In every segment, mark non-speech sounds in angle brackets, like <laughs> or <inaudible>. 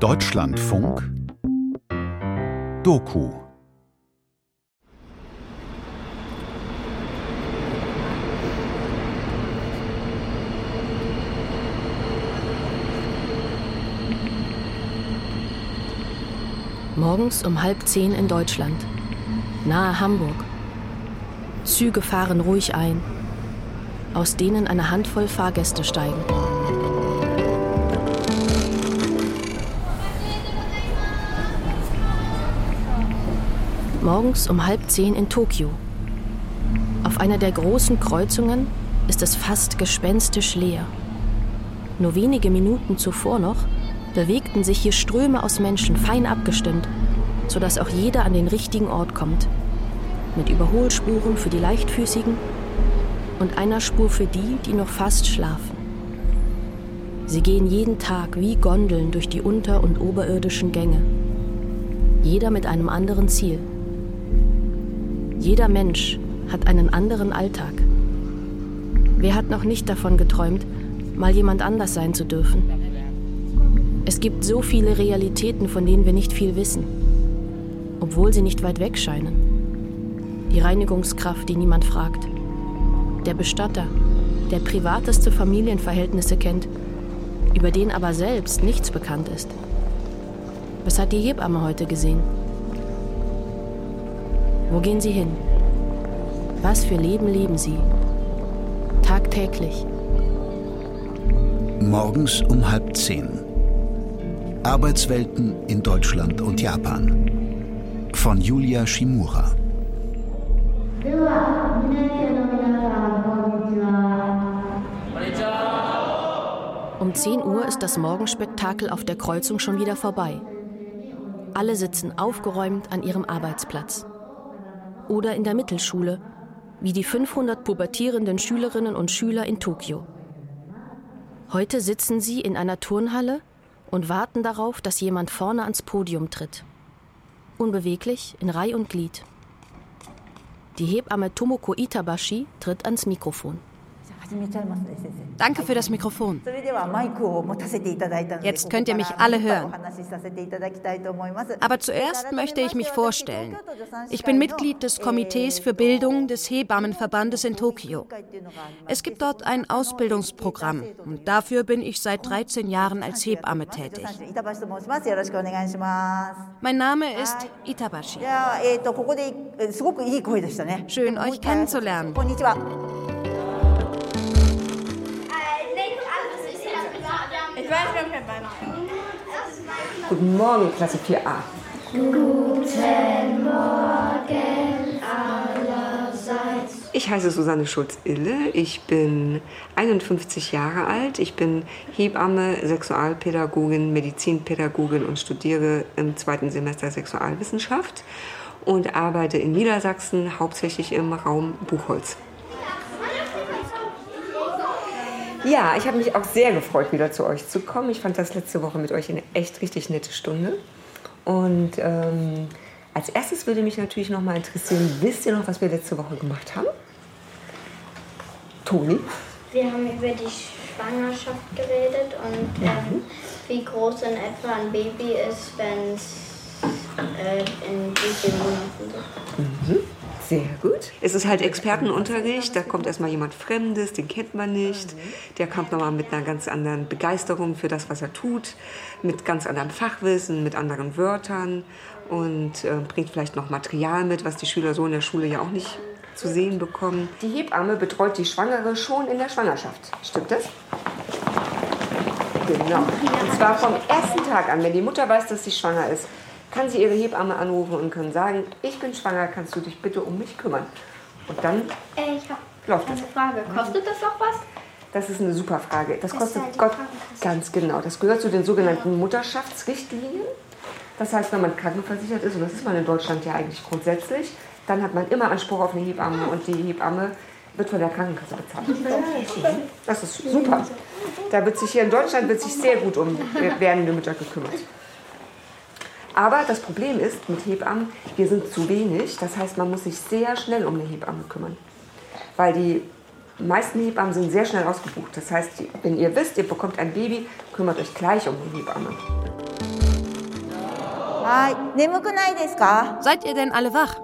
Deutschlandfunk Doku Morgens um halb zehn in Deutschland, nahe Hamburg. Züge fahren ruhig ein, aus denen eine Handvoll Fahrgäste steigen. Morgens um halb zehn in Tokio. Auf einer der großen Kreuzungen ist es fast gespenstisch leer. Nur wenige Minuten zuvor noch bewegten sich hier Ströme aus Menschen, fein abgestimmt, sodass auch jeder an den richtigen Ort kommt. Mit Überholspuren für die Leichtfüßigen und einer Spur für die, die noch fast schlafen. Sie gehen jeden Tag wie Gondeln durch die unter- und oberirdischen Gänge. Jeder mit einem anderen Ziel. Jeder Mensch hat einen anderen Alltag. Wer hat noch nicht davon geträumt, mal jemand anders sein zu dürfen? Es gibt so viele Realitäten, von denen wir nicht viel wissen, obwohl sie nicht weit weg scheinen. Die Reinigungskraft, die niemand fragt. Der Bestatter, der privateste Familienverhältnisse kennt, über den aber selbst nichts bekannt ist. Was hat die Hebamme heute gesehen? Wo gehen sie hin? Was für Leben leben sie? Tagtäglich. Morgens um halb zehn. Arbeitswelten in Deutschland und Japan. Von Julia Shimura. Um 10 Uhr ist das Morgenspektakel auf der Kreuzung schon wieder vorbei. Alle sitzen aufgeräumt an ihrem Arbeitsplatz. Oder in der Mittelschule, wie die 500 pubertierenden Schülerinnen und Schüler in Tokio. Heute sitzen sie in einer Turnhalle und warten darauf, dass jemand vorne ans Podium tritt. Unbeweglich, in Reih und Glied. Die Hebamme Tomoko Itabashi tritt ans Mikrofon. Danke für das Mikrofon. Jetzt könnt ihr mich alle hören. Aber zuerst möchte ich mich vorstellen. Ich bin Mitglied des Komitees für Bildung des Hebammenverbandes in Tokio. Es gibt dort ein Ausbildungsprogramm und dafür bin ich seit 13 Jahren als Hebamme tätig. Mein Name ist Itabashi. Schön, euch kennenzulernen. Ich weiß, wir haben kein Bein. Guten Morgen, Klasse 4a. Guten Morgen allerseits. Ich heiße Susanne Schulz-Ille. Ich bin 51 Jahre alt. Ich bin Hebamme, Sexualpädagogin, Medizinpädagogin und studiere im zweiten Semester Sexualwissenschaft und arbeite in Niedersachsen hauptsächlich im Raum Buchholz. Ja, ich habe mich auch sehr gefreut, wieder zu euch zu kommen. Ich fand das letzte Woche mit euch eine echt richtig nette Stunde. Und ähm, als erstes würde mich natürlich noch mal interessieren, wisst ihr noch, was wir letzte Woche gemacht haben? Toni? Wir haben über die Schwangerschaft geredet und ähm, wie groß in etwa ein Baby ist, wenn es äh, in wie vielen Monaten ist. Sehr gut. Es ist halt Expertenunterricht. Da kommt erstmal jemand Fremdes, den kennt man nicht. Der kommt nochmal mit einer ganz anderen Begeisterung für das, was er tut, mit ganz anderem Fachwissen, mit anderen Wörtern und äh, bringt vielleicht noch Material mit, was die Schüler so in der Schule ja auch nicht zu sehen bekommen. Die Hebamme betreut die Schwangere schon in der Schwangerschaft. Stimmt das? Genau. Und zwar vom ersten Tag an, wenn die Mutter weiß, dass sie schwanger ist, kann sie ihre Hebamme anrufen und kann sagen, ich bin schwanger, kannst du dich bitte um mich kümmern? Und dann Äh, ich habe läuft das. eine Frage. Kostet das auch was? Das ist eine super Frage. Das Das kostet die Gott ganz genau. Das gehört zu den sogenannten Mutterschaftsrichtlinien. Das heißt, wenn man krankenversichert ist, und das ist man in Deutschland ja eigentlich grundsätzlich, dann hat man immer Anspruch auf eine Hebamme und die Hebamme wird von der Krankenkasse bezahlt. Das ist super. Da wird sich hier in Deutschland wird sich sehr gut um werdende Mütter gekümmert. Aber das Problem ist mit Hebammen, wir sind zu wenig. Das heißt, man muss sich sehr schnell um eine Hebamme kümmern. Weil die meisten Hebammen sind sehr schnell ausgebucht. Das heißt, wenn ihr wisst, ihr bekommt ein Baby, kümmert euch gleich um eine Hebamme. Seid ihr denn alle wach?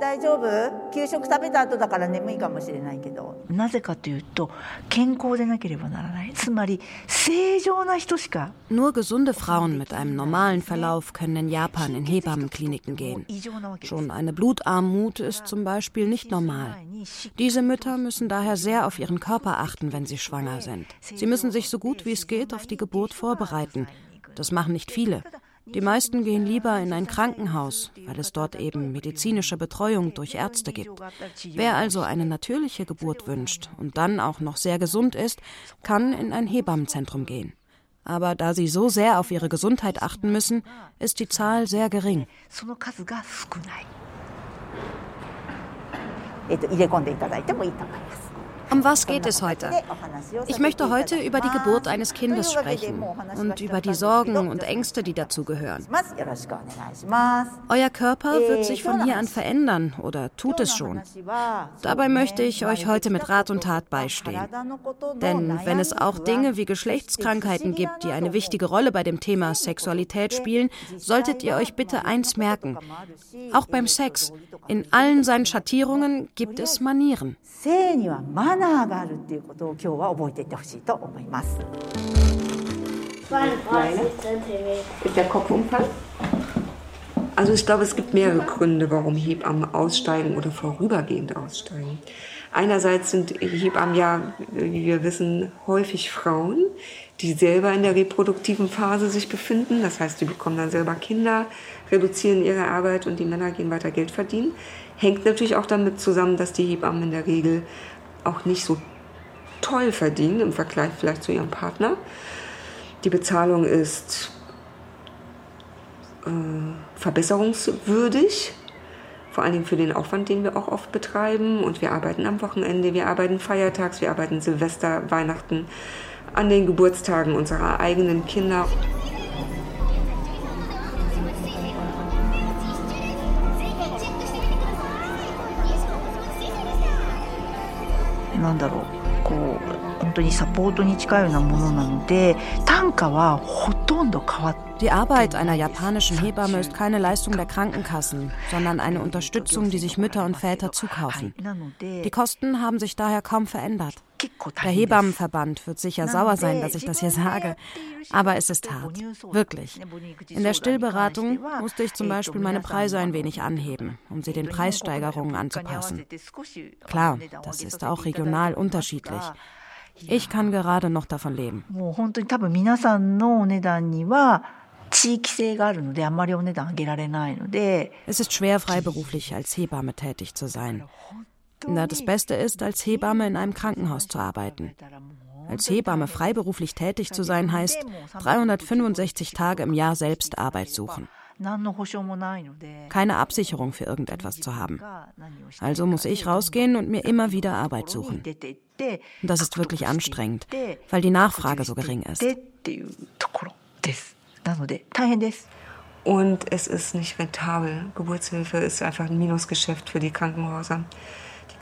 Nur gesunde Frauen mit einem normalen Verlauf können in Japan in Hebammenkliniken gehen. Schon eine Blutarmut ist zum Beispiel nicht normal. Diese Mütter müssen daher sehr auf ihren Körper achten, wenn sie schwanger sind. Sie müssen sich so gut wie es geht auf die Geburt vorbereiten. Das machen nicht viele. Die meisten gehen lieber in ein Krankenhaus, weil es dort eben medizinische Betreuung durch Ärzte gibt. Wer also eine natürliche Geburt wünscht und dann auch noch sehr gesund ist, kann in ein Hebammenzentrum gehen. Aber da sie so sehr auf ihre Gesundheit achten müssen, ist die Zahl sehr gering. Um was geht es heute? Ich möchte heute über die Geburt eines Kindes sprechen und über die Sorgen und Ängste, die dazugehören. Euer Körper wird sich von hier an verändern oder tut es schon. Dabei möchte ich euch heute mit Rat und Tat beistehen. Denn wenn es auch Dinge wie Geschlechtskrankheiten gibt, die eine wichtige Rolle bei dem Thema Sexualität spielen, solltet ihr euch bitte eins merken. Auch beim Sex, in allen seinen Schattierungen gibt es Manieren. ナーがあるっていうことを今日は覚えていってほしいと思います。Ist der Kopfumfall? Also ich glaube, es gibt mehrere Gründe, warum Hebammen aussteigen oder vorübergehend aussteigen. Einerseits sind Hebammen ja, wie wir wissen, häufig Frauen, die selber in der reproduktiven Phase sich befinden. Das heißt, die bekommen dann selber Kinder, reduzieren ihre Arbeit und die Männer gehen weiter Geld verdienen. Hängt natürlich auch damit zusammen, dass die Hebammen in der Regel auch nicht so toll verdienen im Vergleich vielleicht zu ihrem Partner. Die Bezahlung ist äh, verbesserungswürdig, vor allen Dingen für den Aufwand, den wir auch oft betreiben. Und wir arbeiten am Wochenende, wir arbeiten feiertags, wir arbeiten Silvester, Weihnachten, an den Geburtstagen unserer eigenen Kinder. なんだろうこう本当にサポートに近いようなものなので単価はほとんど変わって Die Arbeit einer japanischen Hebamme ist keine Leistung der Krankenkassen, sondern eine Unterstützung, die sich Mütter und Väter zukaufen. Die Kosten haben sich daher kaum verändert. Der Hebammenverband wird sicher sauer sein, dass ich das hier sage, aber es ist hart, wirklich. In der Stillberatung musste ich zum Beispiel meine Preise ein wenig anheben, um sie den Preissteigerungen anzupassen. Klar, das ist auch regional unterschiedlich. Ich kann gerade noch davon leben. Es ist schwer, freiberuflich als Hebamme tätig zu sein. Na, das Beste ist, als Hebamme in einem Krankenhaus zu arbeiten. Als Hebamme freiberuflich tätig zu sein, heißt 365 Tage im Jahr selbst Arbeit suchen. Keine Absicherung für irgendetwas zu haben. Also muss ich rausgehen und mir immer wieder Arbeit suchen. Das ist wirklich anstrengend, weil die Nachfrage so gering ist. Und es ist nicht rentabel. Geburtshilfe ist einfach ein Minusgeschäft für die Krankenhäuser.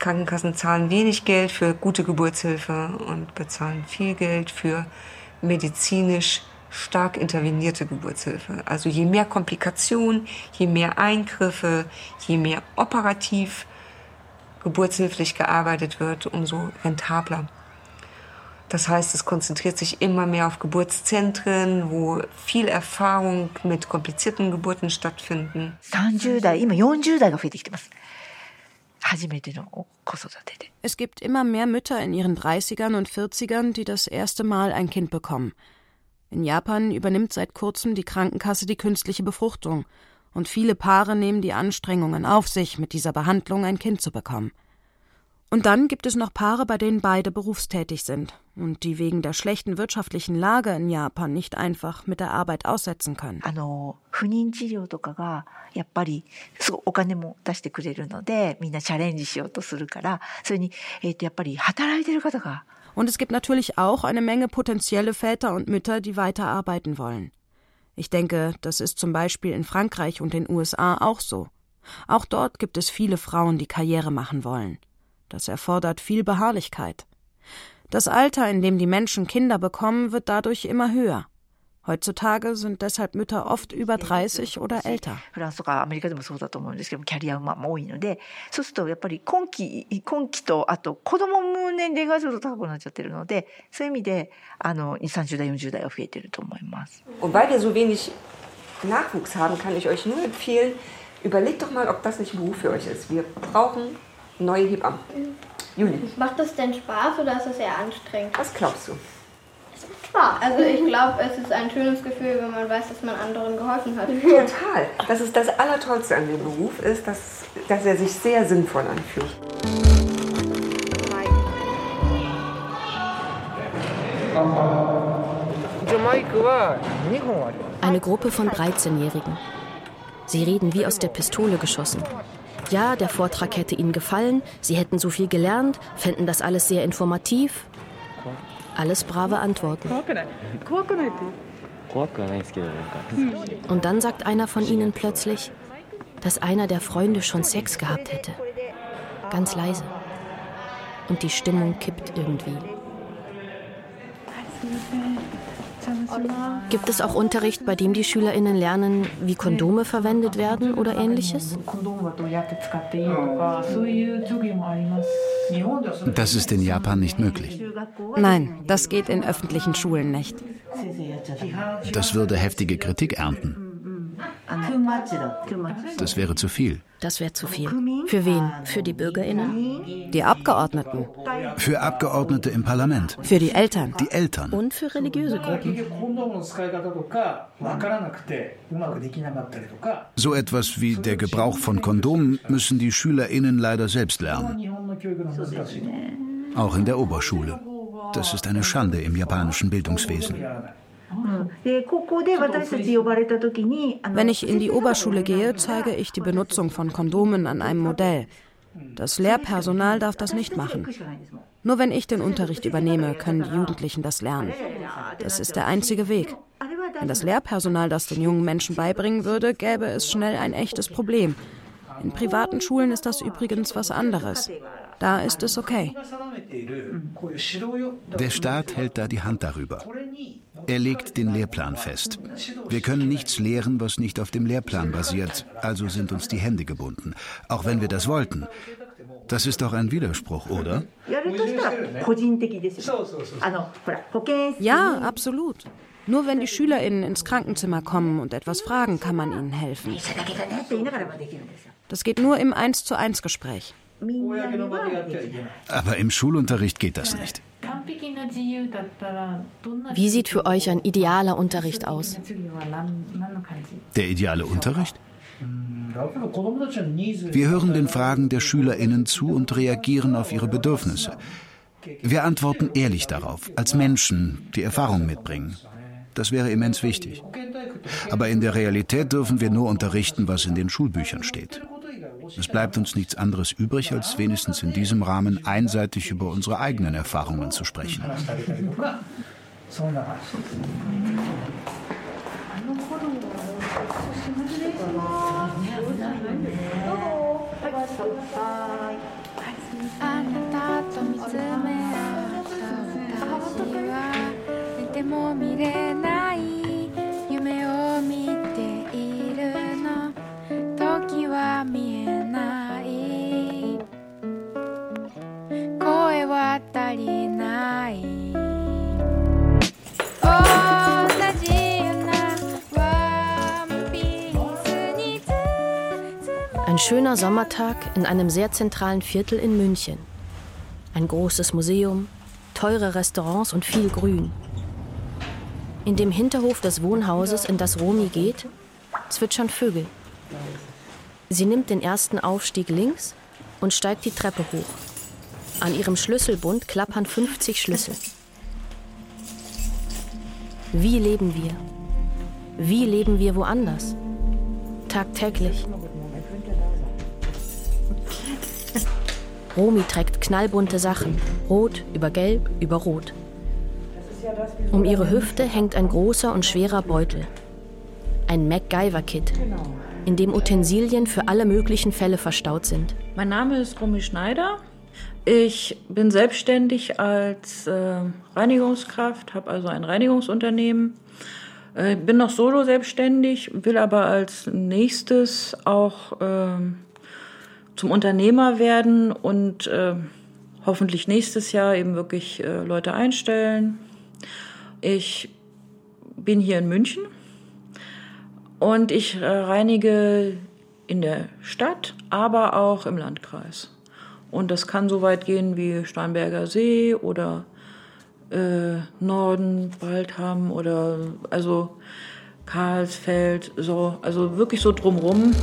Die Krankenkassen zahlen wenig Geld für gute Geburtshilfe und bezahlen viel Geld für medizinisch stark intervenierte Geburtshilfe. Also je mehr Komplikationen, je mehr Eingriffe, je mehr operativ geburtshilflich gearbeitet wird, umso rentabler. Das heißt, es konzentriert sich immer mehr auf Geburtszentren, wo viel Erfahrung mit komplizierten Geburten stattfinden. 30代、今40代が増えてきてます。 Es gibt immer mehr Mütter in ihren 30ern und 40ern, die das erste Mal ein Kind bekommen. In Japan übernimmt seit kurzem die Krankenkasse die künstliche Befruchtung, und viele Paare nehmen die Anstrengungen auf sich, mit dieser Behandlung ein Kind zu bekommen. Und dann gibt es noch Paare, bei denen beide berufstätig sind und die wegen der schlechten wirtschaftlichen Lage in Japan nicht einfach mit der Arbeit aussetzen können. Und es gibt natürlich auch eine Menge potenzielle Väter und Mütter, die weiter arbeiten wollen. Ich denke, das ist zum Beispiel in Frankreich und den USA auch so. Auch dort gibt es viele Frauen, die Karriere machen wollen. Das erfordert viel Beharrlichkeit. Das Alter, in dem die Menschen Kinder bekommen, wird dadurch immer höher. Heutzutage sind deshalb Mütter oft über 30 oder älter. Und weil wir so wenig Nachwuchs haben, kann ich euch nur empfehlen, überlegt doch mal, ob das nicht ein Beruf für euch ist. Wir brauchen neue Hebammen. Juli. Macht das denn Spaß oder ist das eher anstrengend? Was glaubst du? Spaß. Also ich glaube, es ist ein schönes Gefühl, wenn man weiß, dass man anderen geholfen hat. <laughs> Total. Das ist das Allertollste an dem Beruf, ist, dass, dass er sich sehr sinnvoll anfühlt. Eine Gruppe von 13-Jährigen. Sie reden wie aus der Pistole geschossen. Ja, der Vortrag hätte ihnen gefallen, sie hätten so viel gelernt, fänden das alles sehr informativ. Alles brave Antworten. Und dann sagt einer von ihnen plötzlich, dass einer der Freunde schon Sex gehabt hätte. Ganz leise. Und die Stimmung kippt irgendwie. Gibt es auch Unterricht, bei dem die SchülerInnen lernen, wie Kondome verwendet werden oder ähnliches? Das ist in Japan nicht möglich. Nein, das geht in öffentlichen Schulen nicht. Das würde heftige Kritik ernten. Das wäre zu viel. Das wäre zu viel. Für wen? Für die BürgerInnen? Die Abgeordneten. Für Abgeordnete im Parlament. Für die Eltern. Die Eltern. Und für religiöse Gruppen. So etwas wie der Gebrauch von Kondomen müssen die SchülerInnen leider selbst lernen. Auch in der Oberschule. Das ist eine Schande im japanischen Bildungswesen. Wenn ich in die Oberschule gehe, zeige ich die Benutzung von Kondomen an einem Modell. Das Lehrpersonal darf das nicht machen. Nur wenn ich den Unterricht übernehme, können die Jugendlichen das lernen. Das ist der einzige Weg. Wenn das Lehrpersonal das den jungen Menschen beibringen würde, gäbe es schnell ein echtes Problem. In privaten Schulen ist das übrigens was anderes. Da ist es okay. Der Staat hält da die Hand darüber. Er legt den Lehrplan fest. Wir können nichts lehren, was nicht auf dem Lehrplan basiert, also sind uns die Hände gebunden, auch wenn wir das wollten. Das ist doch ein Widerspruch, oder? Ja, absolut. Nur wenn die SchülerInnen ins Krankenzimmer kommen und etwas fragen, kann man ihnen helfen. Das geht nur im 1 zu 1 Gespräch. Aber im Schulunterricht geht das nicht. Wie sieht für euch ein idealer Unterricht aus? Der ideale Unterricht? Wir hören den Fragen der Schülerinnen zu und reagieren auf ihre Bedürfnisse. Wir antworten ehrlich darauf, als Menschen, die Erfahrung mitbringen. Das wäre immens wichtig. Aber in der Realität dürfen wir nur unterrichten, was in den Schulbüchern steht. Es bleibt uns nichts anderes übrig, als wenigstens in diesem Rahmen einseitig über unsere eigenen Erfahrungen zu sprechen. Ein schöner Sommertag in einem sehr zentralen Viertel in München. Ein großes Museum, teure Restaurants und viel Grün. In dem Hinterhof des Wohnhauses, in das Romi geht, zwitschern Vögel. Sie nimmt den ersten Aufstieg links und steigt die Treppe hoch. An ihrem Schlüsselbund klappern 50 Schlüssel. Wie leben wir? Wie leben wir woanders? Tagtäglich. Romi trägt knallbunte Sachen. Rot über Gelb über Rot. Um ihre Hüfte hängt ein großer und schwerer Beutel. Ein MacGyver-Kit, in dem Utensilien für alle möglichen Fälle verstaut sind. Mein Name ist Romy Schneider. Ich bin selbstständig als äh, Reinigungskraft, habe also ein Reinigungsunternehmen. äh, bin noch solo selbstständig, will aber als nächstes auch äh, zum Unternehmer werden und äh, hoffentlich nächstes Jahr eben wirklich äh, Leute einstellen. Ich bin hier in München und ich äh, reinige in der Stadt, aber auch im Landkreis. Und das kann so weit gehen wie Starnberger See oder äh, Norden, Waldham oder also Karlsfeld, so, also wirklich so drumrum.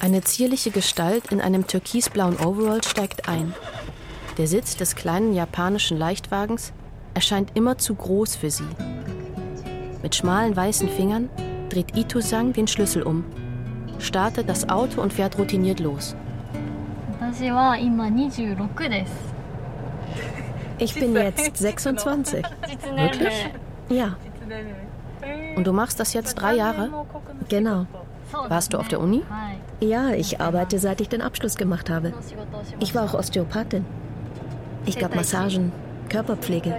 Eine zierliche Gestalt in einem türkisblauen Overall steigt ein. Der Sitz des kleinen japanischen Leichtwagens erscheint immer zu groß für sie. Mit schmalen weißen Fingern dreht Ito-san den Schlüssel um, startet das Auto und fährt routiniert los. Ich bin jetzt 26. Wirklich? Ja, Und du machst das jetzt drei Jahre? genau. Warst du auf der Uni? Ja, ich arbeite, seit ich den Abschluss gemacht habe. Ich war auch Osteopathin. Ich gab Massagen, Körperpflege.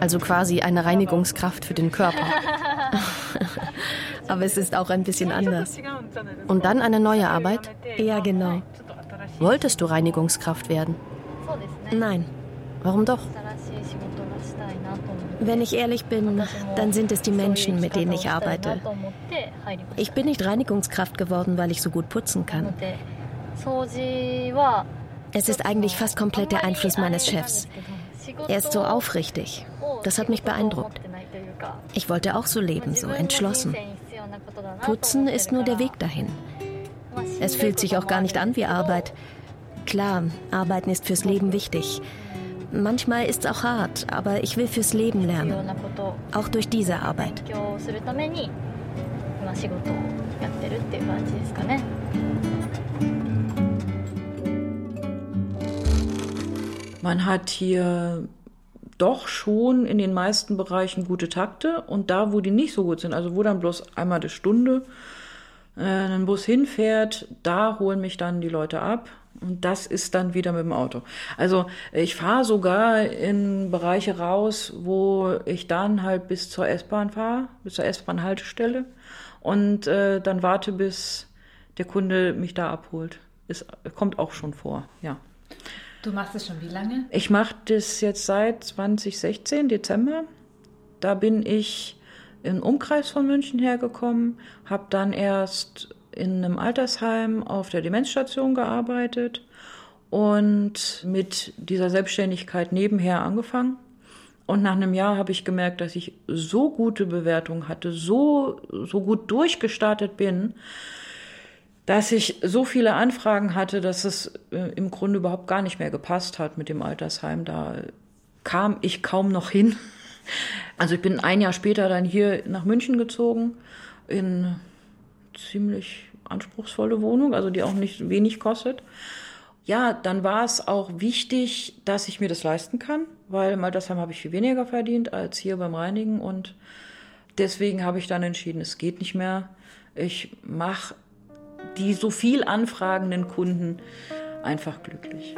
Also quasi eine Reinigungskraft für den Körper. <laughs> Aber es ist auch ein bisschen anders. Und dann eine neue Arbeit? Ja, genau. Wolltest du Reinigungskraft werden? Nein. Warum doch? Wenn ich ehrlich bin, dann sind es die Menschen, mit denen ich arbeite. Ich bin nicht Reinigungskraft geworden, weil ich so gut putzen kann. Es ist eigentlich fast komplett der Einfluss meines Chefs. Er ist so aufrichtig. Das hat mich beeindruckt. Ich wollte auch so leben, so entschlossen. Putzen ist nur der Weg dahin. Es fühlt sich auch gar nicht an wie Arbeit. Klar, Arbeiten ist fürs Leben wichtig. Manchmal ist es auch hart, aber ich will fürs Leben lernen. Auch durch diese Arbeit. Man hat hier doch schon in den meisten Bereichen gute Takte und da, wo die nicht so gut sind, also wo dann bloß einmal die Stunde äh, ein Bus hinfährt, da holen mich dann die Leute ab und das ist dann wieder mit dem Auto. Also ich fahre sogar in Bereiche raus, wo ich dann halt bis zur S-Bahn fahre, bis zur S-Bahn-Haltestelle und äh, dann warte, bis der Kunde mich da abholt. Ist, kommt auch schon vor, ja. Du machst es schon wie lange? Ich mache das jetzt seit 2016, Dezember. Da bin ich im Umkreis von München hergekommen, habe dann erst in einem Altersheim auf der Demenzstation gearbeitet und mit dieser Selbstständigkeit nebenher angefangen. Und nach einem Jahr habe ich gemerkt, dass ich so gute Bewertungen hatte, so, so gut durchgestartet bin, dass ich so viele Anfragen hatte, dass es äh, im Grunde überhaupt gar nicht mehr gepasst hat mit dem Altersheim. Da kam ich kaum noch hin. <laughs> Also ich bin ein Jahr später dann hier nach München gezogen, in ziemlich anspruchsvolle Wohnung, also die auch nicht wenig kostet. Ja, dann war es auch wichtig, dass ich mir das leisten kann, weil im Altersheim habe ich viel weniger verdient als hier beim Reinigen und deswegen habe ich dann entschieden, es geht nicht mehr. Ich mache die so viel anfragenden Kunden einfach glücklich.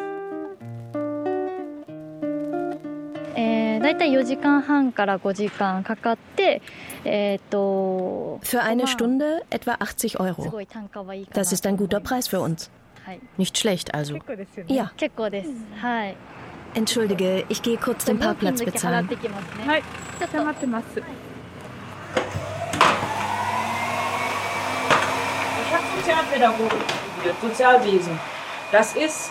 Für eine Stunde etwa 80 Euro. Das ist ein guter Preis für uns. Nicht schlecht also. Ja. Entschuldige, ich gehe kurz den Parkplatz bezahlen. Ich habe Sozialpädagogik studiert, Sozialwesen. Das ist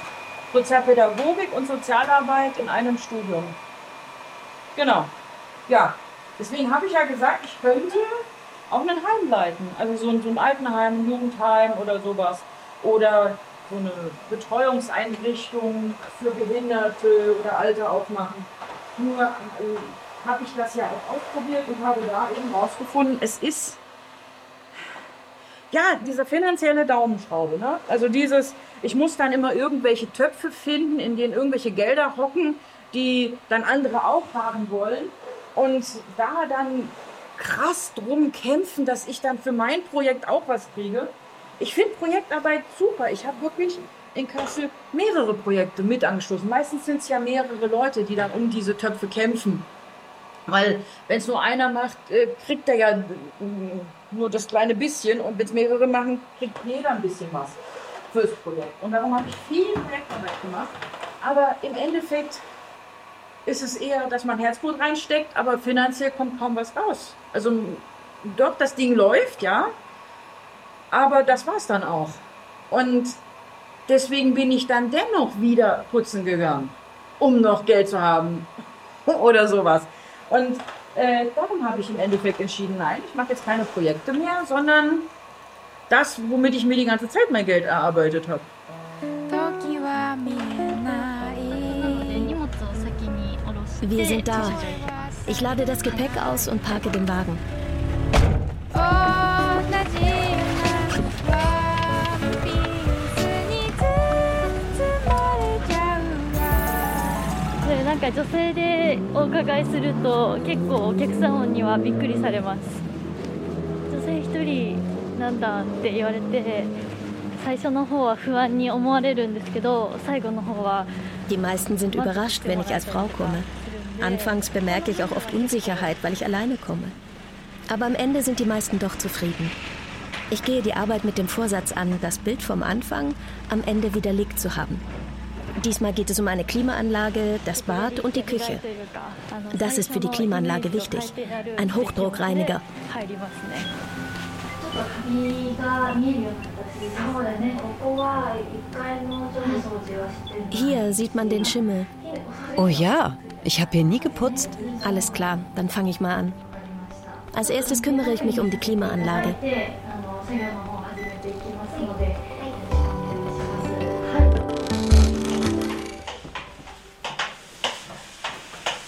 Sozialpädagogik und Sozialarbeit in einem Studium. Genau. Ja, deswegen habe ich ja gesagt, ich könnte auch ein Heim leiten. Also so ein, so ein Altenheim, ein Jugendheim oder sowas. Oder so eine Betreuungseinrichtung für Behinderte oder Alte aufmachen. Nur äh, habe ich das ja auch ausprobiert und habe da eben rausgefunden, es ist ja, diese finanzielle Daumenschraube. Ne? Also dieses, ich muss dann immer irgendwelche Töpfe finden, in denen irgendwelche Gelder hocken, die dann andere auch haben wollen. Und da dann krass drum kämpfen, dass ich dann für mein Projekt auch was kriege. Ich finde Projektarbeit super. Ich habe wirklich in Kassel mehrere Projekte mit angestoßen. Meistens sind es ja mehrere Leute, die dann um diese Töpfe kämpfen. Weil wenn es nur einer macht, äh, kriegt er ja äh, nur das kleine bisschen und wenn es mehrere machen, kriegt jeder ein bisschen was fürs Projekt. Und darum habe ich viel Projektarbeit gemacht. Aber im Endeffekt ist es eher, dass man Herzblut reinsteckt, aber finanziell kommt kaum was raus. Also doch, das Ding läuft, ja, aber das war es dann auch. Und deswegen bin ich dann dennoch wieder putzen gegangen, um noch Geld zu haben <laughs> oder sowas. Und äh, darum habe ich im Endeffekt entschieden, nein, ich mache jetzt keine Projekte mehr, sondern das, womit ich mir die ganze Zeit mein Geld erarbeitet habe. Wir sind da. Ich lade das Gepäck aus und parke den Wagen. なんか女性でお伺いすると結構お客様にはびっくりされます女性一人なんだって言われて最初の方は不安に思われるんですけど最後の方は Die meisten sind überrascht, wenn ich als Frau komme. Anfangs bemerke ich auch oft Unsicherheit, weil ich alleine komme. Aber am Ende sind die meisten doch zufrieden. Ich gehe die Arbeit mit dem Vorsatz an, das Bild vom Anfang am Ende widerlegt zu haben. Diesmal geht es um eine Klimaanlage, das Bad und die Küche. Das ist für die Klimaanlage wichtig. Ein Hochdruckreiniger. Hier sieht man den Schimmel. Oh ja, ich habe hier nie geputzt. Alles klar, dann fange ich mal an. Als erstes kümmere ich mich um die Klimaanlage.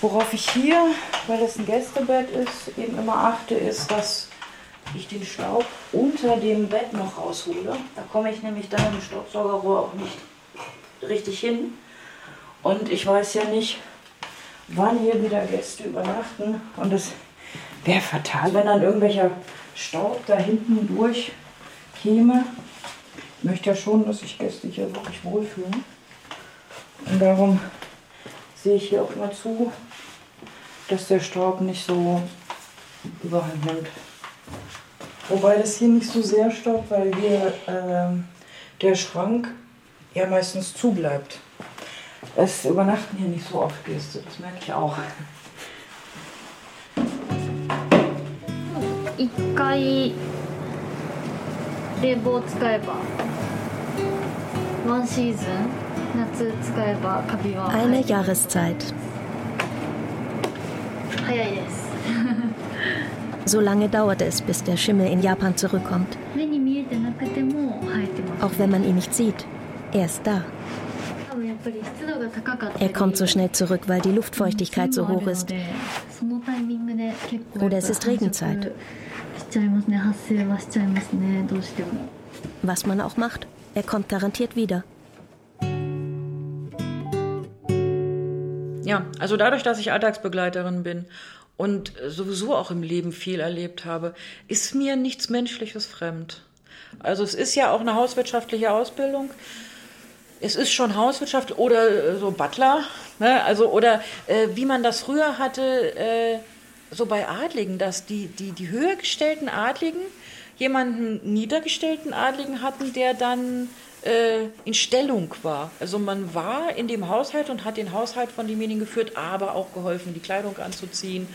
Worauf ich hier, weil es ein Gästebett ist, eben immer achte, ist, dass ich den Staub unter dem Bett noch raushole. Da komme ich nämlich dann im Staubsaugerrohr auch nicht richtig hin. Und ich weiß ja nicht, wann hier wieder Gäste übernachten. Und es wäre fatal, wenn dann irgendwelcher Staub da hinten durchkäme. Ich möchte ja schon, dass sich Gäste hier wirklich wohlfühlen. Und darum sehe ich hier auch immer zu, dass der Staub nicht so überhand nimmt. Wobei das hier nicht so sehr staubt, weil hier äh, der Schrank ja meistens zu bleibt. Es übernachten hier nicht so oft Gäste, das merke ich auch. 一回冷房使えばワンシーズン夏使えばカビは Eine Jahreszeit. <laughs> So lange dauert es, bis der Schimmel in Japan zurückkommt. Auch wenn man ihn nicht sieht, er ist da. Er kommt so schnell zurück, weil die Luftfeuchtigkeit so hoch ist. Oder es ist Regenzeit. Was man auch macht, er kommt garantiert wieder. Ja, also dadurch, dass ich Alltagsbegleiterin bin und sowieso auch im Leben viel erlebt habe, ist mir nichts Menschliches fremd. Also es ist ja auch eine hauswirtschaftliche Ausbildung. Es ist schon Hauswirtschaft oder äh, so Butler, ne? also oder äh, wie man das früher hatte, äh, so bei Adligen, dass die, die, die höher gestellten Adligen jemanden niedergestellten Adligen hatten, der dann äh, in Stellung war. Also man war in dem Haushalt und hat den Haushalt von demjenigen geführt, aber auch geholfen, die Kleidung anzuziehen,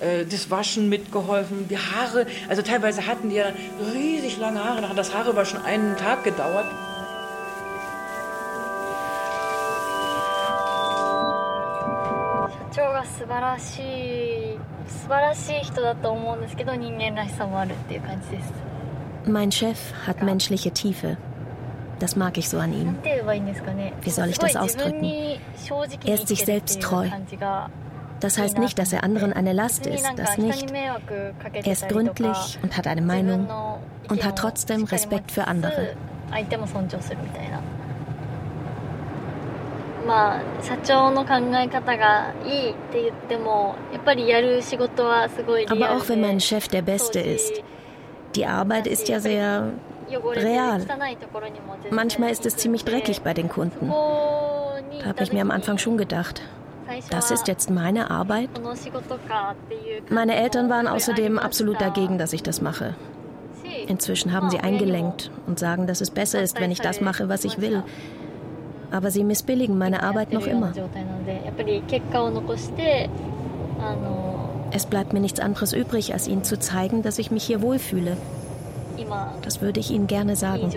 äh, das Waschen mitgeholfen, die Haare. Also teilweise hatten die ja riesig lange Haare, da das Haare war schon einen Tag gedauert. Mein Chef hat menschliche Tiefe. Das mag ich so an ihm. Wie soll ich das ausdrücken? Er ist sich selbst treu. Das heißt nicht, dass er anderen eine Last ist, das nicht. Er ist gründlich und hat eine Meinung und hat trotzdem Respekt für andere. Aber auch wenn mein Chef der Beste ist, die Arbeit ist ja sehr Real. Manchmal ist es ziemlich dreckig bei den Kunden. Da habe ich mir am Anfang schon gedacht. Das ist jetzt meine Arbeit. Meine Eltern waren außerdem absolut dagegen, dass ich das mache. Inzwischen haben sie eingelenkt und sagen, dass es besser ist, wenn ich das mache, was ich will. Aber sie missbilligen meine Arbeit noch immer. Es bleibt mir nichts anderes übrig, als ihnen zu zeigen, dass ich mich hier wohlfühle. Das würde ich ihnen gerne sagen.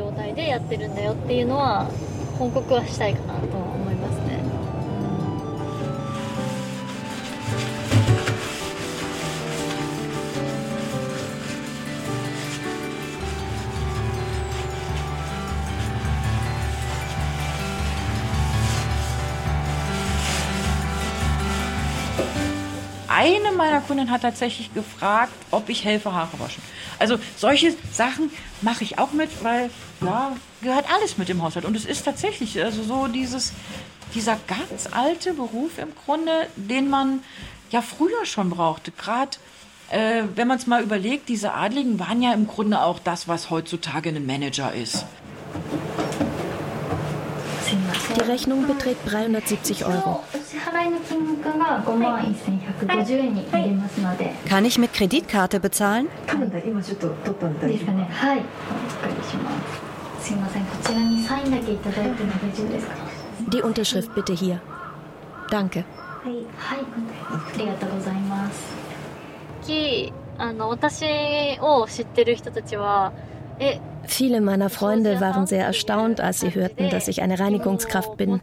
Eine meiner Kunden hat tatsächlich gefragt, ob ich helfe Haare waschen. Also solche Sachen mache ich auch mit, weil ja, gehört alles mit im Haushalt. Und es ist tatsächlich also so dieses, dieser ganz alte Beruf im Grunde, den man ja früher schon brauchte. Gerade äh, wenn man es mal überlegt, diese Adligen waren ja im Grunde auch das, was heutzutage ein Manager ist. Die Rechnung beträgt 370 Euro. Kann ich mit Kreditkarte bezahlen? Die Unterschrift bitte hier. Danke. Viele meiner Freunde waren sehr erstaunt, als sie hörten, dass ich eine Reinigungskraft bin.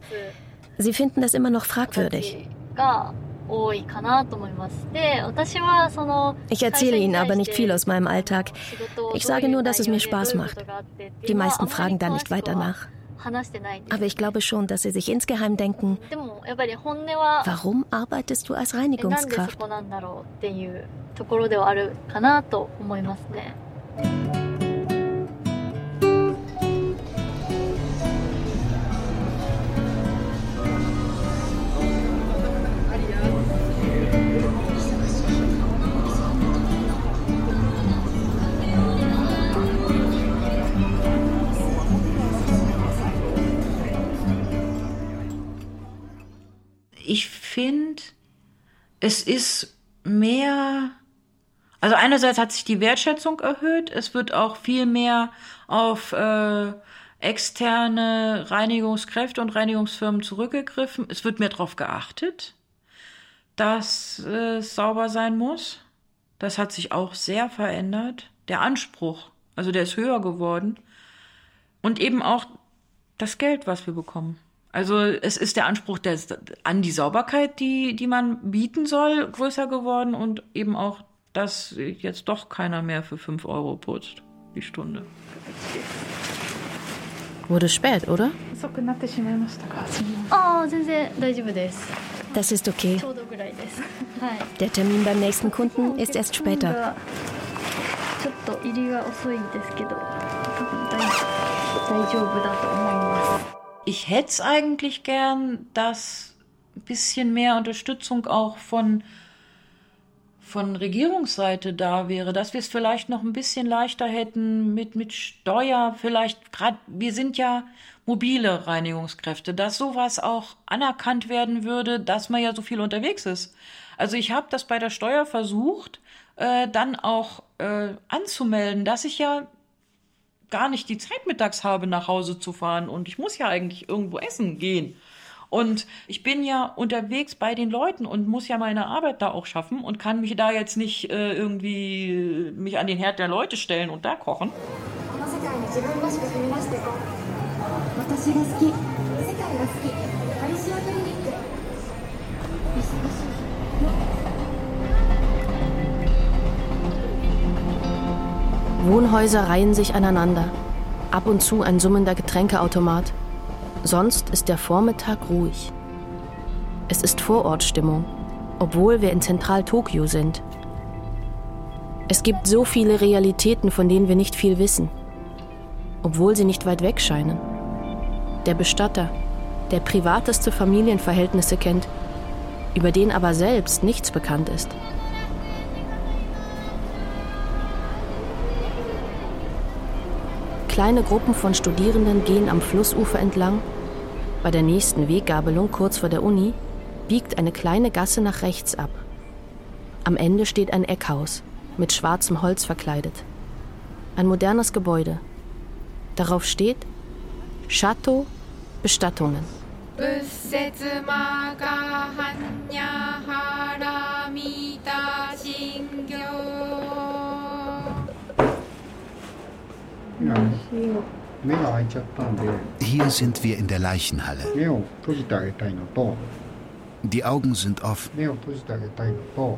Sie finden das immer noch fragwürdig. Ich erzähle Ihnen aber nicht viel aus meinem Alltag. Ich sage nur, dass es mir Spaß macht. Die meisten fragen da nicht weiter nach. Aber ich glaube schon, dass sie sich insgeheim denken, warum arbeitest du als Reinigungskraft? Finde, es ist mehr. Also einerseits hat sich die Wertschätzung erhöht, es wird auch viel mehr auf äh, externe Reinigungskräfte und Reinigungsfirmen zurückgegriffen. Es wird mehr darauf geachtet, dass es äh, sauber sein muss. Das hat sich auch sehr verändert. Der Anspruch, also der ist höher geworden. Und eben auch das Geld, was wir bekommen. Also es ist der Anspruch der, an die Sauberkeit, die, die man bieten soll, größer geworden und eben auch, dass jetzt doch keiner mehr für 5 Euro putzt die Stunde. Wurde spät, oder? Oh, Das ist okay. <laughs> Der Termin beim nächsten Kunden ist erst später. Ich hätte es eigentlich gern, dass ein bisschen mehr Unterstützung auch von, von Regierungsseite da wäre, dass wir es vielleicht noch ein bisschen leichter hätten mit, mit Steuer, vielleicht gerade, wir sind ja mobile Reinigungskräfte, dass sowas auch anerkannt werden würde, dass man ja so viel unterwegs ist. Also ich habe das bei der Steuer versucht, äh, dann auch äh, anzumelden, dass ich ja gar nicht die Zeit mittags habe, nach Hause zu fahren und ich muss ja eigentlich irgendwo essen gehen. Und ich bin ja unterwegs bei den Leuten und muss ja meine Arbeit da auch schaffen und kann mich da jetzt nicht äh, irgendwie mich an den Herd der Leute stellen und da kochen. Wohnhäuser reihen sich aneinander. Ab und zu ein summender Getränkeautomat. Sonst ist der Vormittag ruhig. Es ist Vorortstimmung, obwohl wir in Zentral-Tokio sind. Es gibt so viele Realitäten, von denen wir nicht viel wissen, obwohl sie nicht weit weg scheinen. Der Bestatter, der privateste Familienverhältnisse kennt, über den aber selbst nichts bekannt ist. Kleine Gruppen von Studierenden gehen am Flussufer entlang. Bei der nächsten Weggabelung kurz vor der Uni biegt eine kleine Gasse nach rechts ab. Am Ende steht ein Eckhaus, mit schwarzem Holz verkleidet. Ein modernes Gebäude. Darauf steht Chateau Bestattungen. Hier sind wir in der Leichenhalle. Die Augen sind offen.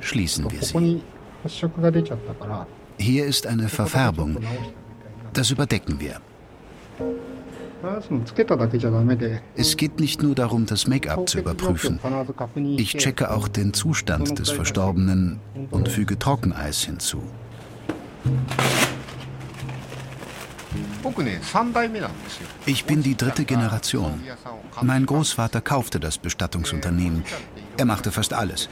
Schließen wir sie. Hier ist eine Verfärbung. Das überdecken wir. Es geht nicht nur darum, das Make-up zu überprüfen. Ich checke auch den Zustand des Verstorbenen und füge Trockeneis hinzu. Ich bin die dritte Generation. Mein Großvater kaufte das Bestattungsunternehmen. Er machte fast alles.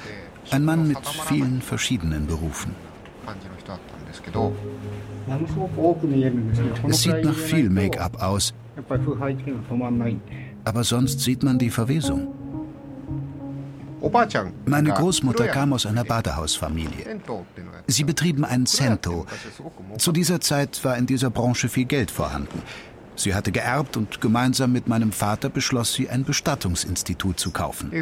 Ein Mann mit vielen verschiedenen Berufen. Es sieht nach viel Make-up aus, aber sonst sieht man die Verwesung. Meine Großmutter kam aus einer Badehausfamilie. Sie betrieben ein Cento. Zu dieser Zeit war in dieser Branche viel Geld vorhanden. Sie hatte geerbt und gemeinsam mit meinem Vater beschloss sie, ein Bestattungsinstitut zu kaufen.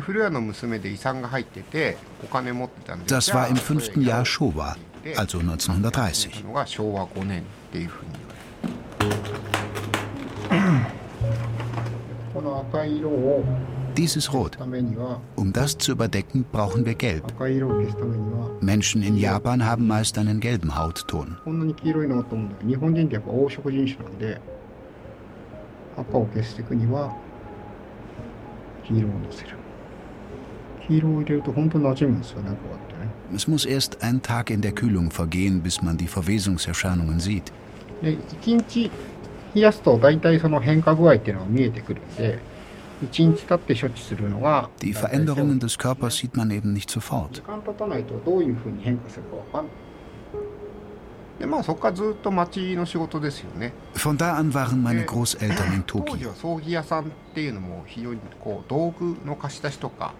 Das war im fünften Jahr Showa, also 1930. <clears throat> Dieses Rot. Um das zu überdecken, brauchen wir Gelb. Menschen in Japan haben meist einen gelben Hautton. Es muss erst ein Tag in der Kühlung vergehen, bis man die Verwesungserscheinungen sieht. 1日冷やすと大体その変化具合っていうのが見えてくるんで die Veränderungen des Körpers sieht man eben nicht sofort. Von da an waren meine Großeltern in Tokio.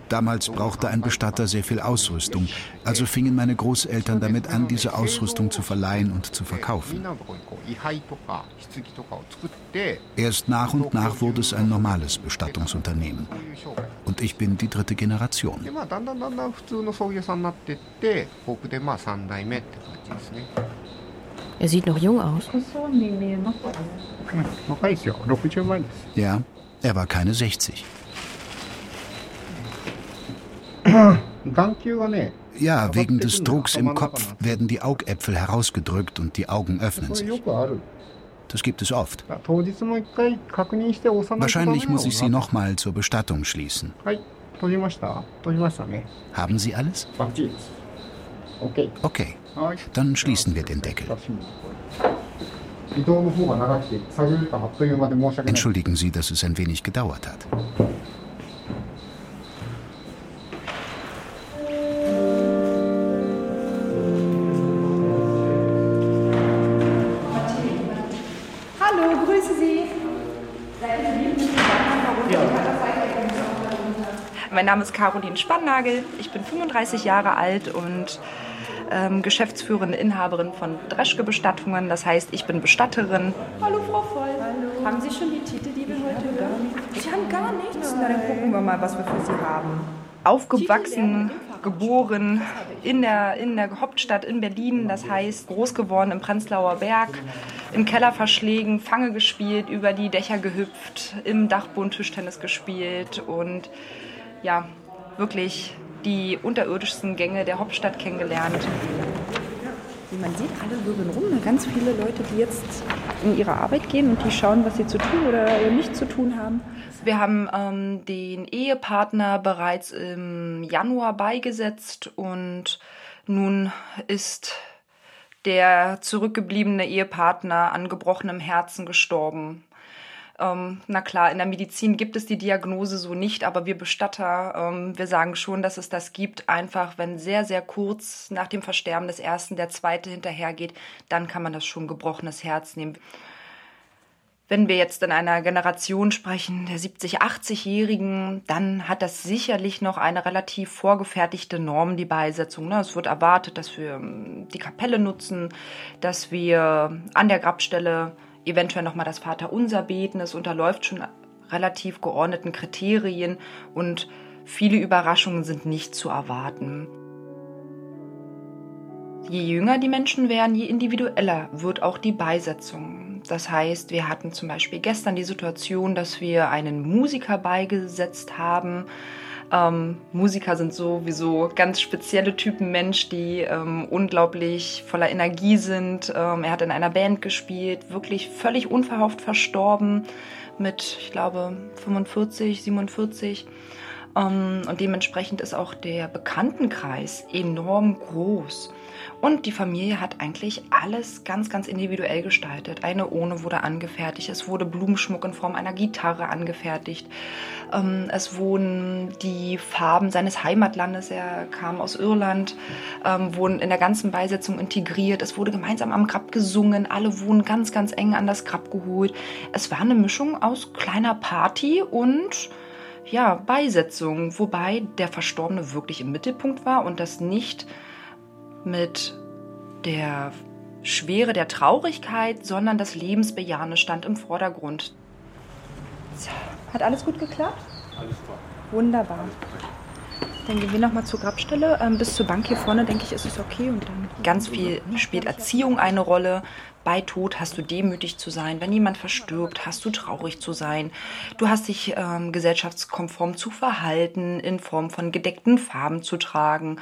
Damals brauchte ein Bestatter sehr viel Ausrüstung, also fingen meine Großeltern damit an, diese Ausrüstung zu verleihen und zu verkaufen. Erst nach und nach wurde es ein normales Bestattungsunternehmen. Und ich bin die dritte Generation. Er sieht noch jung aus. Ja, er war keine 60. <clears throat> Ja, wegen des Drucks im Kopf werden die Augäpfel herausgedrückt und die Augen öffnen sich. Das gibt es oft. Wahrscheinlich muss ich Sie nochmal zur Bestattung schließen. Haben Sie alles? Okay, dann schließen wir den Deckel. Entschuldigen Sie, dass es ein wenig gedauert hat. Hallo, grüße Sie. Mein Name ist Caroline Spannagel. Ich bin 35 Jahre alt und ähm, geschäftsführende Inhaberin von Dreschke Bestattungen. Das heißt, ich bin Bestatterin. Hallo Frau Voll. Hallo. Haben Sie schon die Titel, die wir heute hören? Sie haben gar nichts. Na, dann gucken wir mal, was wir für Sie haben. Aufgewachsen, geboren in der, in der Hauptstadt in Berlin, das heißt groß geworden im Prenzlauer Berg, im Keller verschlägen, Fange gespielt, über die Dächer gehüpft, im Dachboden Tischtennis gespielt und ja, wirklich die unterirdischsten Gänge der Hauptstadt kennengelernt. Wie man sieht, alle wirbeln rum. Ganz viele Leute, die jetzt in ihre Arbeit gehen und die schauen, was sie zu tun oder nicht zu tun haben. Wir haben ähm, den Ehepartner bereits im Januar beigesetzt und nun ist der zurückgebliebene Ehepartner an gebrochenem Herzen gestorben. Ähm, na klar, in der Medizin gibt es die Diagnose so nicht, aber wir Bestatter, ähm, wir sagen schon, dass es das gibt. Einfach, wenn sehr, sehr kurz nach dem Versterben des ersten der zweite hinterhergeht, dann kann man das schon gebrochenes Herz nehmen. Wenn wir jetzt in einer Generation sprechen, der 70-, 80-Jährigen, dann hat das sicherlich noch eine relativ vorgefertigte Norm, die Beisetzung. Ne? Es wird erwartet, dass wir ähm, die Kapelle nutzen, dass wir an der Grabstelle eventuell nochmal das Vaterunser beten. Es unterläuft schon relativ geordneten Kriterien und viele Überraschungen sind nicht zu erwarten. Je jünger die Menschen werden, je individueller wird auch die Beisetzung. Das heißt, wir hatten zum Beispiel gestern die Situation, dass wir einen Musiker beigesetzt haben. Ähm, Musiker sind sowieso ganz spezielle Typen Mensch, die ähm, unglaublich voller Energie sind. Ähm, er hat in einer Band gespielt, wirklich völlig unverhofft verstorben mit, ich glaube, 45, 47. Ähm, und dementsprechend ist auch der Bekanntenkreis enorm groß. Und die Familie hat eigentlich alles ganz, ganz individuell gestaltet. Eine Urne wurde angefertigt, es wurde Blumenschmuck in Form einer Gitarre angefertigt. Ähm, es wurden die Farben seines Heimatlandes, er kam aus Irland, ähm, wurden in der ganzen Beisetzung integriert. Es wurde gemeinsam am Grab gesungen, alle wurden ganz, ganz eng an das Grab geholt. Es war eine Mischung aus kleiner Party und ja, Beisetzung, wobei der Verstorbene wirklich im Mittelpunkt war und das nicht mit der Schwere der Traurigkeit, sondern das Lebensbejahende stand im Vordergrund. Hat alles gut geklappt? Alles klar. Wunderbar. Dann gehen wir nochmal zur Grabstelle. Ähm, bis zur Bank hier vorne, denke ich, ist es okay. Und dann Ganz viel spielt Erziehung eine Rolle. Bei Tod hast du demütig zu sein. Wenn jemand verstirbt, hast du traurig zu sein. Du hast dich ähm, gesellschaftskonform zu verhalten, in Form von gedeckten Farben zu tragen.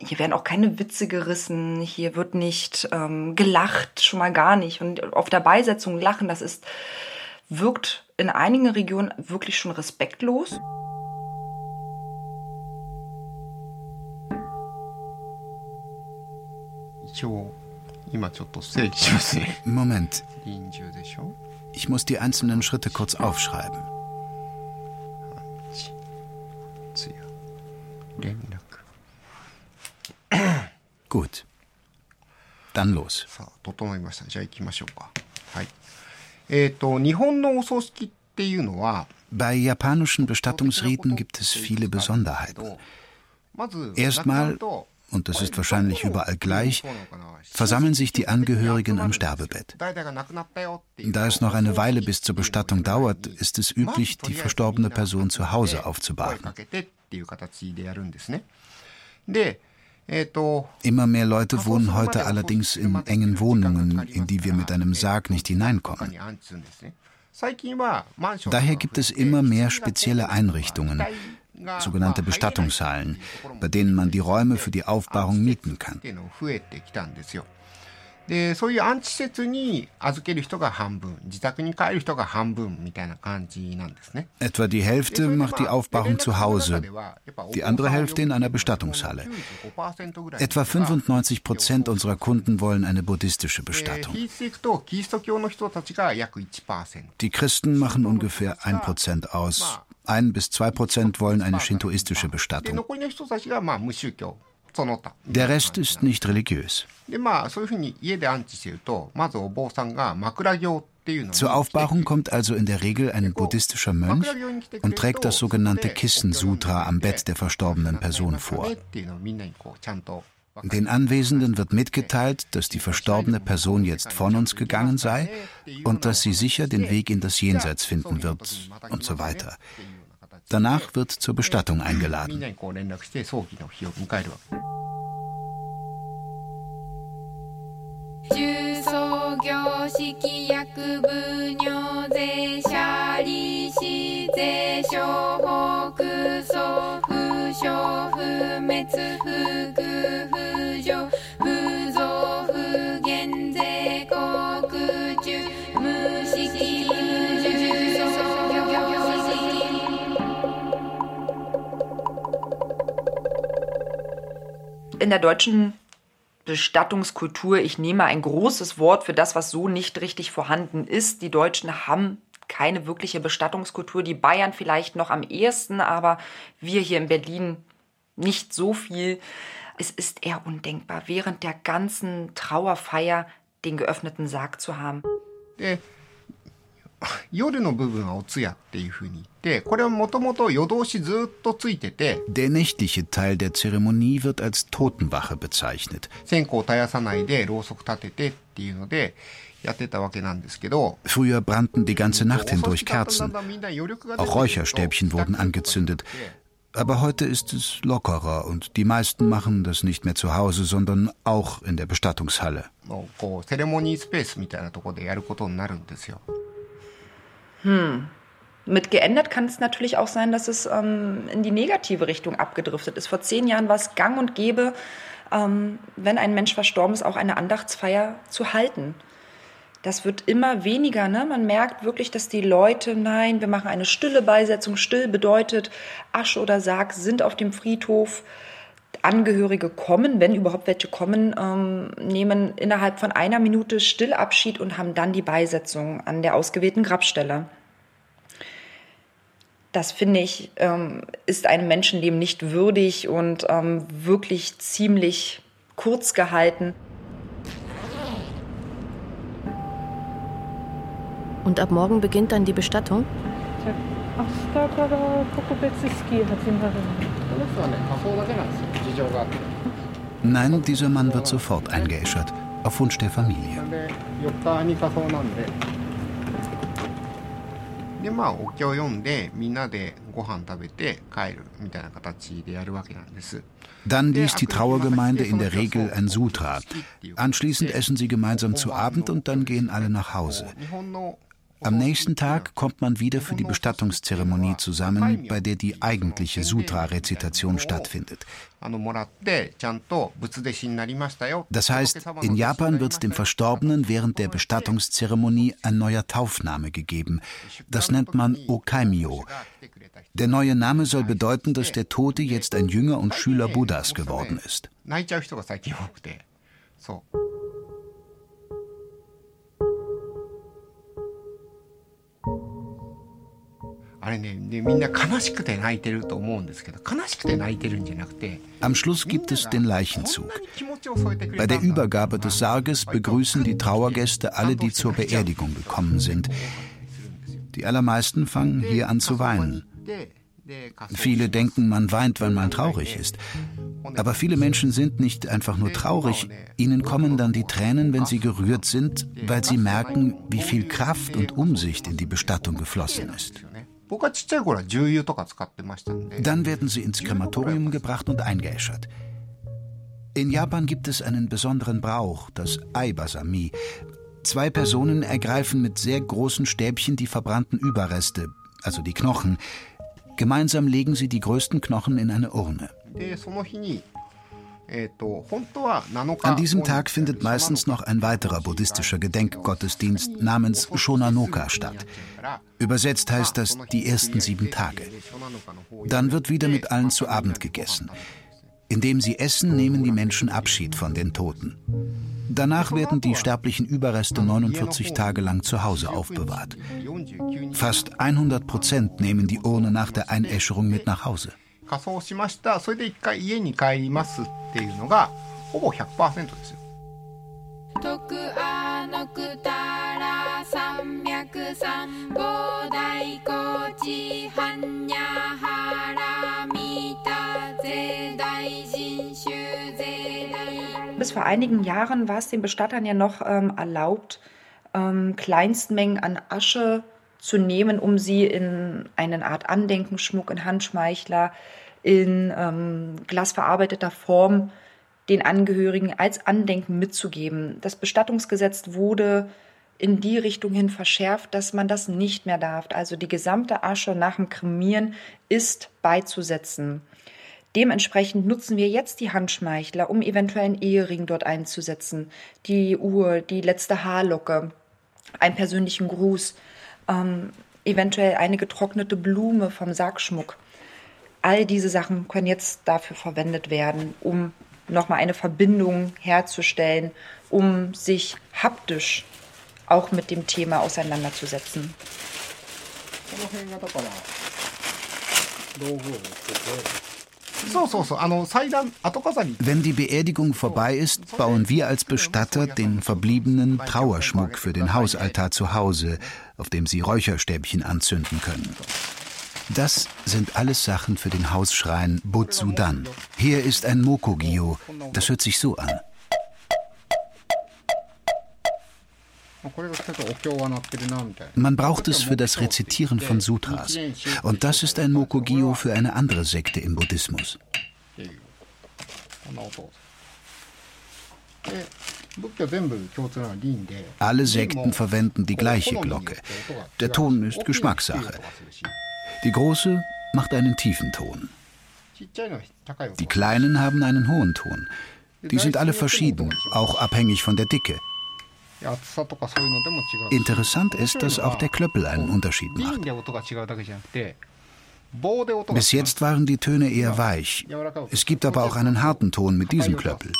Hier werden auch keine Witze gerissen. Hier wird nicht ähm, gelacht, schon mal gar nicht. Und auf der Beisetzung lachen, das ist, wirkt in einigen Regionen wirklich schon respektlos. Moment. Ich muss die einzelnen Schritte kurz aufschreiben. Gut. Dann los. 整いました。じゃあ行きましょうか。はい。えっ、と、日本のお葬式っていうのは、 Bei japanischen Bestattungsriten gibt es viele Besonderheiten. まず、 Erstmal, und das ist wahrscheinlich überall gleich, versammeln sich die Angehörigen am Sterbebett. Da es noch eine Weile bis zur Bestattung dauert, ist es üblich, die verstorbene Person zu Hause aufzubahren. Immer mehr Leute wohnen heute allerdings in engen Wohnungen, in die wir mit einem Sarg nicht hineinkommen. Daher gibt es immer mehr spezielle Einrichtungen, sogenannte Bestattungshallen, bei denen man die Räume für die Aufbahrung mieten kann. Etwa die Hälfte macht die Aufbahrung zu Hause, die andere Hälfte in einer Bestattungshalle. Etwa 95 Prozent unserer Kunden wollen eine buddhistische Bestattung. Die Christen machen ungefähr 1 Prozent aus ein bis zwei Prozent wollen eine shintoistische Bestattung. Der Rest ist nicht religiös. Zur Aufbahrung kommt also in der Regel ein buddhistischer Mönch und trägt das sogenannte Kissen-Sutra am Bett der verstorbenen Person vor. Den Anwesenden wird mitgeteilt, dass die verstorbene Person jetzt von uns gegangen sei und dass sie sicher den Weg in das Jenseits finden wird und so weiter. Danach wird zur Bestattung eingeladen. In der deutschen Bestattungskultur, ich nehme ein großes Wort für das, was so nicht richtig vorhanden ist. Die Deutschen haben keine wirkliche Bestattungskultur, die Bayern vielleicht noch am ehesten, aber wir hier in Berlin nicht so viel. Es ist eher undenkbar, während der ganzen Trauerfeier den geöffneten Sarg zu haben. で、夜の部分はお通夜っていうふうに言って、これはもともと夜通しずっとついてて、 Der nächtliche Teil der Zeremonie wird als Totenwache bezeichnet. 線香を絶やさないでろうそく立ててっていうのでやってたわけなんですけど、 Früher brannten die ganze Nacht hindurch Kerzen. Auch Räucherstäbchen wurden angezündet. Aber heute ist es lockerer und die meisten machen das nicht mehr zu Hause, sondern auch in der Bestattungshalle. のこうセレモニースペースみたいなところでやることになるんですよ。 Hm. Mit geändert kann es natürlich auch sein, dass es ähm, in die negative Richtung abgedriftet ist. Vor zehn Jahren war es gang und gäbe, ähm, wenn ein Mensch verstorben ist, auch eine Andachtsfeier zu halten. Das wird immer weniger. Ne? Man merkt wirklich, dass die Leute, nein, wir machen eine stille Beisetzung. Still bedeutet, Asche oder Sarg sind auf dem Friedhof. Angehörige kommen, wenn überhaupt welche kommen, ähm, nehmen innerhalb von einer Minute Stillabschied und haben dann die Beisetzung an der ausgewählten Grabstelle. Das finde ich, ähm, ist einem Menschenleben nicht würdig und ähm, wirklich ziemlich kurz gehalten. Und ab morgen beginnt dann die Bestattung? 明 Nein, dieser Mann wird sofort eingeäschert, auf Wunsch der Familie. Dann liest die Trauergemeinde in der Regel ein Sutra. Anschließend essen sie gemeinsam zu Abend und dann gehen alle nach Hause. Am nächsten Tag kommt man wieder für die Bestattungszeremonie zusammen, bei der die eigentliche Sutra-Rezitation stattfindet. Das heißt, in Japan wird dem Verstorbenen während der Bestattungszeremonie ein neuer Taufname gegeben. Das nennt man Okaimyo. Der neue Name soll bedeuten, dass der Tote jetzt ein Jünger und Schüler Buddhas geworden ist. あれねでみんな悲しくて泣いてると思うんですけど悲しくて泣いてるんじゃなくて Am Schluss gibt es den Leichenzug. Bei der Übergabe des Sarges begrüßen die Trauergäste alle, die zur Beerdigung gekommen sind. Die allermeisten fangen hier an zu weinen. Viele denken, man weint, weil man traurig ist. Aber viele Menschen sind nicht einfach nur traurig, ihnen kommen dann die Tränen, wenn sie gerührt sind, weil sie merken, wie viel Kraft und Umsicht in die Bestattung geflossen ist. Dann werden sie ins Krematorium gebracht und eingeäschert. In Japan gibt es einen besonderen Brauch, das Aibasami. Zwei Personen ergreifen mit sehr großen Stäbchen die verbrannten Überreste, also die Knochen. Gemeinsam legen sie die größten Knochen in eine Urne. An diesem Tag findet meistens noch ein weiterer buddhistischer Gedenkgottesdienst namens Shonanoka statt. Übersetzt heißt das die ersten sieben Tage. Dann wird wieder mit allen zu Abend gegessen. Indem sie essen, nehmen die Menschen Abschied von den Toten. Danach werden die sterblichen Überreste 49 Tage lang zu Hause aufbewahrt. Fast 100 Prozent nehmen die Urne nach der Einäscherung mit nach Hause. 仮装しましたそれで一回家に帰りますっていうのがほぼ100%ですよ徳阿のくたら三脈三菩提高知般若波羅蜜多世大神衆世大 Bis vor einigen Jahren war es den Bestattern ja noch ähm, erlaubt, ähm, Kleinstmengen an Asche zu nehmen, um sie in eine Art Andenkenschmuck, in Handschmeichler, in ähm, glasverarbeiteter Form den Angehörigen als Andenken mitzugeben. Das Bestattungsgesetz wurde in die Richtung hin verschärft, dass man das nicht mehr darf. Also die gesamte Asche nach dem Kremieren ist beizusetzen. Dementsprechend nutzen wir jetzt die Handschmeichler, um eventuell einen Ehering dort einzusetzen, die Uhr, die letzte Haarlocke, einen persönlichen Gruß, ähm, eventuell eine getrocknete Blume vom Sargschmuck all diese Sachen können jetzt dafür verwendet werden, um nochmal eine Verbindung herzustellen, um sich haptisch auch mit dem Thema auseinanderzusetzen. Also, Wenn die Beerdigung vorbei ist, bauen wir als Bestatter den verbliebenen Trauerschmuck für den Hausaltar zu Hause, auf dem sie Räucherstäbchen anzünden können. Das sind alles Sachen für den Hausschrein Butsudan. Hier ist ein Mokogio. Das hört sich so an. Man braucht es für das Rezitieren von Sutras. Und das ist ein Mokogio für eine andere Sekte im Buddhismus. Alle Sekten verwenden die gleiche Glocke. Der Ton ist Geschmackssache. Die große macht einen tiefen Ton. Die kleinen haben einen hohen Ton. Die sind alle verschieden, auch abhängig von der Dicke. Interessant ist, dass auch der Klöppel einen Unterschied macht. Bis jetzt waren die Töne eher weich. Es gibt aber auch einen harten Ton mit diesem Klöppel.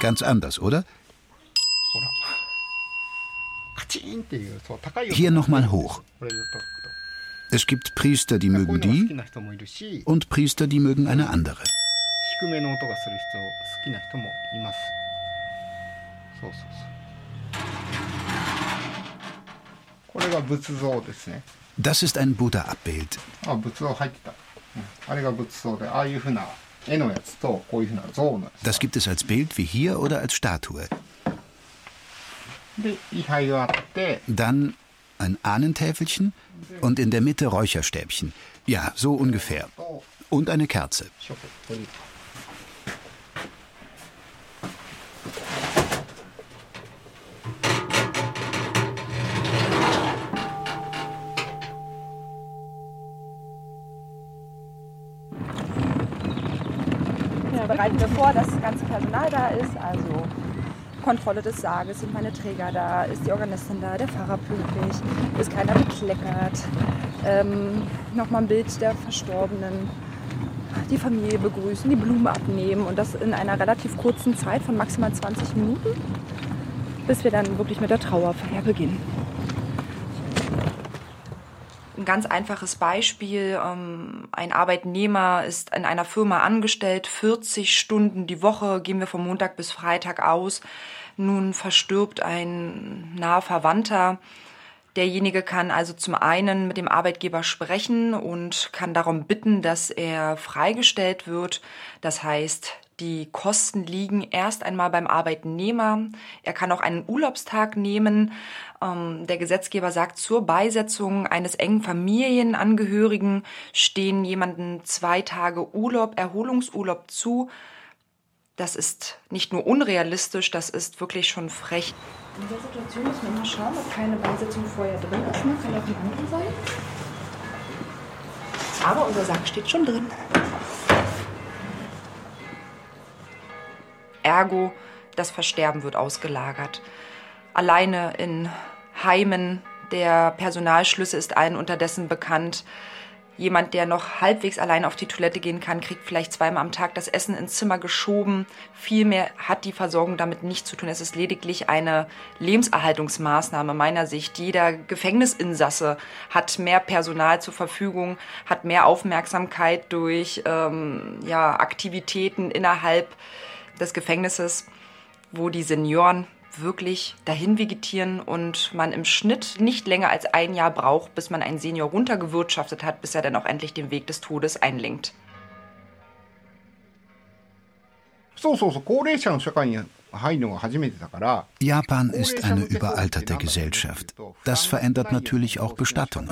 Ganz anders, oder? Hier nochmal hoch. Es gibt Priester, die mögen die und Priester, die mögen eine andere. Das ist ein Buddha-Abbild. Das gibt es als Bild wie hier oder als Statue. Dann ein Ahnentäfelchen und in der Mitte Räucherstäbchen. Ja, so ungefähr. Und eine Kerze. Ja, bereiten wir vor, dass das ganze Personal da ist, also Kontrolle des Sarges, sind meine Träger da, ist die Organistin da, der Pfarrer pünktlich, ist keiner bekleckert. Ähm, Nochmal ein Bild der Verstorbenen, die Familie begrüßen, die Blumen abnehmen und das in einer relativ kurzen Zeit von maximal 20 Minuten, bis wir dann wirklich mit der Trauerfeier beginnen. Ein ganz einfaches Beispiel. ähm, Ein Arbeitnehmer ist in einer Firma angestellt, 40 Stunden die Woche, gehen wir von Montag bis Freitag aus. Nun verstirbt ein naher Verwandter. Derjenige kann also zum einen mit dem Arbeitgeber sprechen und kann darum bitten, dass er freigestellt wird. Das heißt, die Kosten liegen erst einmal beim Arbeitnehmer. Er kann auch einen Urlaubstag nehmen. Ähm, der Gesetzgeber sagt, zur Beisetzung eines engen Familienangehörigen stehen jemanden zwei Tage Urlaub, Erholungsurlaub zu. Das ist nicht nur unrealistisch, das ist wirklich schon frech. In der Situation müssen wir mal schauen, ob keine Beisetzung vorher drin ist. Ne? Kann auch ein anderer sein. Aber unser Sack steht schon drin. Ergo, das Versterben wird ausgelagert. Alleine in Heimen, der Personalschlüssel ist allen unterdessen bekannt. Jemand, der noch halbwegs allein auf die Toilette gehen kann, kriegt vielleicht zweimal am Tag das Essen ins Zimmer geschoben. Viel mehr hat die Versorgung damit nicht zu tun. Es ist lediglich eine Lebenserhaltungsmaßnahme meiner Sicht. Jeder Gefängnisinsasse hat mehr Personal zur Verfügung, hat mehr Aufmerksamkeit durch ähm, ja, Aktivitäten innerhalb des Gefängnisses, wo die Senioren wirklich dahin vegetieren und man im Schnitt nicht länger als ein Jahr braucht, bis man einen Senior runtergewirtschaftet hat, bis er dann auch endlich den Weg des Todes einlenkt. そうそうそう高齢者の社会に入るのが初めてだから Japan ist eine überalterte Gesellschaft. Das verändert natürlich auch Bestattungen.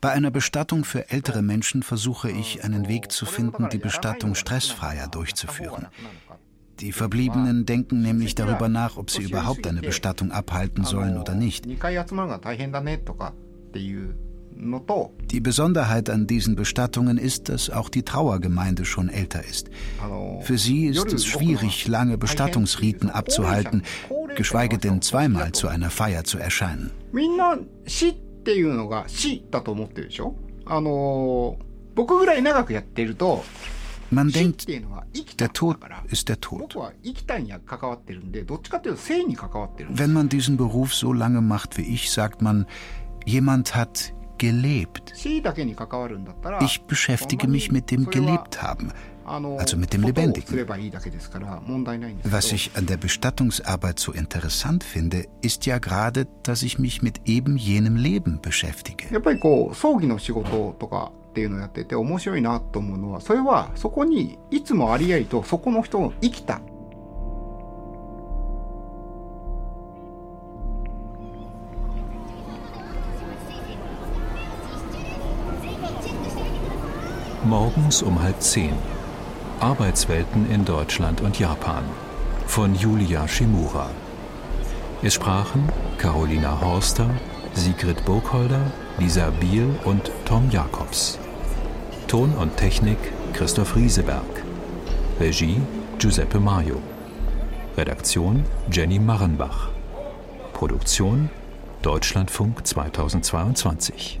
Bei einer Bestattung für ältere Menschen versuche ich, einen Weg zu finden, die Bestattung stressfreier durchzuführen. Die Verbliebenen denken nämlich darüber nach, ob sie überhaupt eine Bestattung abhalten sollen oder nicht. Die Besonderheit an diesen Bestattungen ist, dass auch die Trauergemeinde schon älter ist. Für sie ist es schwierig, lange Bestattungsriten abzuhalten, geschweige denn zweimal zu einer Feier zu erscheinen. Man denkt, der Tod ist der Tod. Wenn man diesen Beruf so lange macht wie ich, sagt man, jemand hat gelebt. Ich beschäftige mich mit dem Gelebthaben, also mit dem Lebendigen. Was ich an der Bestattungsarbeit so interessant finde, ist ja gerade, dass ich mich mit eben jenem Leben beschäftige. っていうのをやってて面白いなと思うのはそれはそこにいつもありありとそこの人の生きた Morgens um halb zehn. Arbeitswelten in Deutschland und Japan. Von Julia Shimura. Es sprachen Carolina Horster, Sigrid Burgholder, Lisa Biel und Tom Jacobs. Ton und Technik Christoph Rieseberg. Regie Giuseppe Maio. Redaktion Jenny Marrenbach. Produktion Deutschlandfunk 2022.